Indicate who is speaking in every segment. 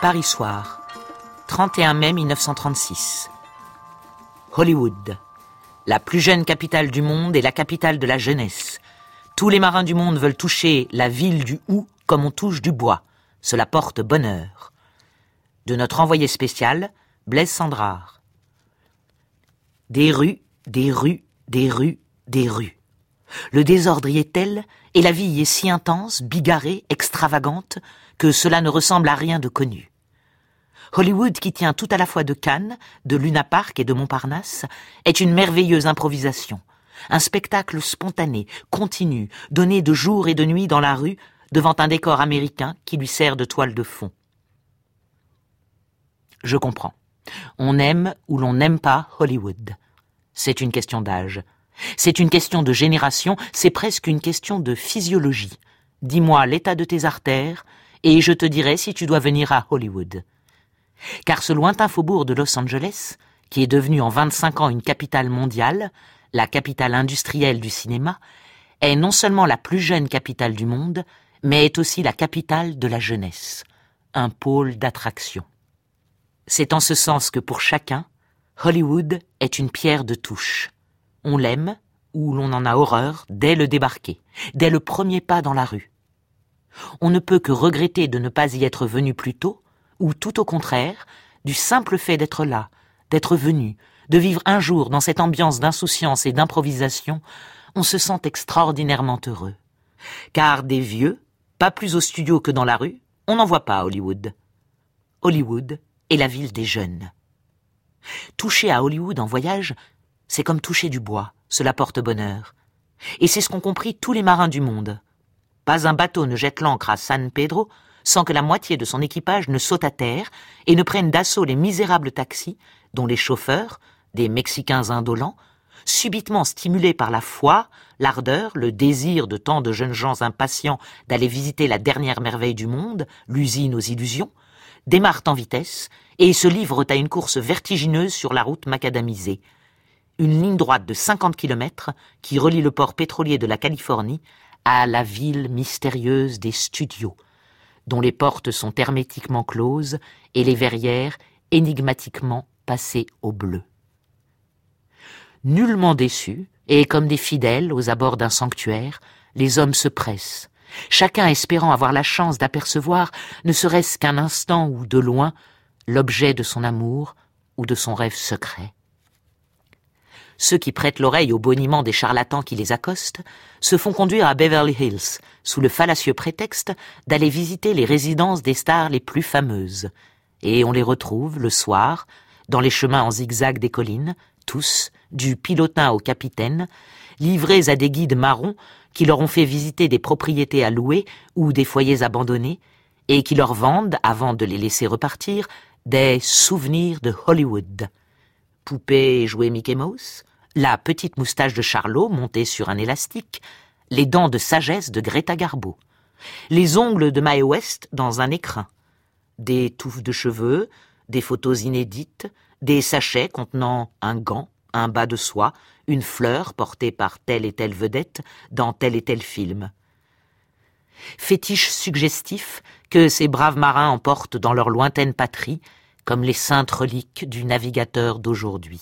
Speaker 1: Paris soir, 31 mai 1936. Hollywood, la plus jeune capitale du monde et la capitale de la jeunesse. Tous les marins du monde veulent toucher la ville du Hou comme on touche du bois. Cela porte bonheur. De notre envoyé spécial, Blaise Sandrard. Des rues, des rues, des rues, des rues. Le désordre y est tel, et la vie y est si intense, bigarrée, extravagante, que cela ne ressemble à rien de connu. Hollywood, qui tient tout à la fois de Cannes, de Luna Park et de Montparnasse, est une merveilleuse improvisation, un spectacle spontané, continu, donné de jour et de nuit dans la rue, devant un décor américain qui lui sert de toile de fond. Je comprends. On aime ou l'on n'aime pas Hollywood. C'est une question d'âge. C'est une question de génération, c'est presque une question de physiologie. Dis-moi l'état de tes artères, et je te dirai si tu dois venir à Hollywood. Car ce lointain faubourg de Los Angeles, qui est devenu en 25 ans une capitale mondiale, la capitale industrielle du cinéma, est non seulement la plus jeune capitale du monde, mais est aussi la capitale de la jeunesse, un pôle d'attraction. C'est en ce sens que pour chacun, Hollywood est une pierre de touche. On l'aime ou l'on en a horreur dès le débarquer, dès le premier pas dans la rue. On ne peut que regretter de ne pas y être venu plus tôt, ou tout au contraire, du simple fait d'être là, d'être venu, de vivre un jour dans cette ambiance d'insouciance et d'improvisation, on se sent extraordinairement heureux. Car des vieux, pas plus au studio que dans la rue, on n'en voit pas à Hollywood. Hollywood est la ville des jeunes. Toucher à Hollywood en voyage, c'est comme toucher du bois, cela porte bonheur. Et c'est ce qu'ont compris tous les marins du monde. Pas un bateau ne jette l'ancre à San Pedro sans que la moitié de son équipage ne saute à terre et ne prenne d'assaut les misérables taxis dont les chauffeurs, des Mexicains indolents, subitement stimulés par la foi, l'ardeur, le désir de tant de jeunes gens impatients d'aller visiter la dernière merveille du monde, l'usine aux illusions, démarrent en vitesse et se livrent à une course vertigineuse sur la route macadamisée. Une ligne droite de 50 kilomètres qui relie le port pétrolier de la Californie à la ville mystérieuse des studios, dont les portes sont hermétiquement closes et les verrières énigmatiquement passées au bleu. Nullement déçus, et comme des fidèles aux abords d'un sanctuaire, les hommes se pressent, chacun espérant avoir la chance d'apercevoir, ne serait-ce qu'un instant ou de loin, l'objet de son amour ou de son rêve secret. Ceux qui prêtent l'oreille au boniment des charlatans qui les accostent se font conduire à Beverly Hills, sous le fallacieux prétexte d'aller visiter les résidences des stars les plus fameuses. Et on les retrouve, le soir, dans les chemins en zigzag des collines, tous, du pilotin au capitaine, livrés à des guides marrons qui leur ont fait visiter des propriétés à louer ou des foyers abandonnés, et qui leur vendent, avant de les laisser repartir, des souvenirs de Hollywood. Poupées jouées Mickey Mouse, la petite moustache de Charlot montée sur un élastique, les dents de sagesse de Greta Garbo, les ongles de Mae West dans un écrin, des touffes de cheveux, des photos inédites, des sachets contenant un gant, un bas de soie, une fleur portée par telle et telle vedette dans tel et tel film. Fétiche suggestif que ces braves marins emportent dans leur lointaine patrie, comme les saintes reliques du navigateur d'aujourd'hui.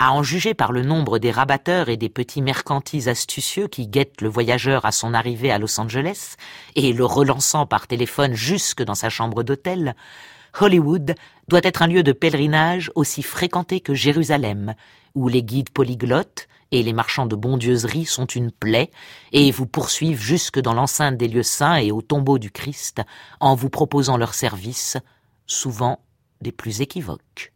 Speaker 1: À en juger par le nombre des rabatteurs et des petits mercantis astucieux qui guettent le voyageur à son arrivée à Los Angeles et le relançant par téléphone jusque dans sa chambre d'hôtel, Hollywood doit être un lieu de pèlerinage aussi fréquenté que Jérusalem, où les guides polyglottes et les marchands de bondieuserie sont une plaie et vous poursuivent jusque dans l'enceinte des lieux saints et au tombeau du Christ en vous proposant leurs services, souvent des plus équivoques.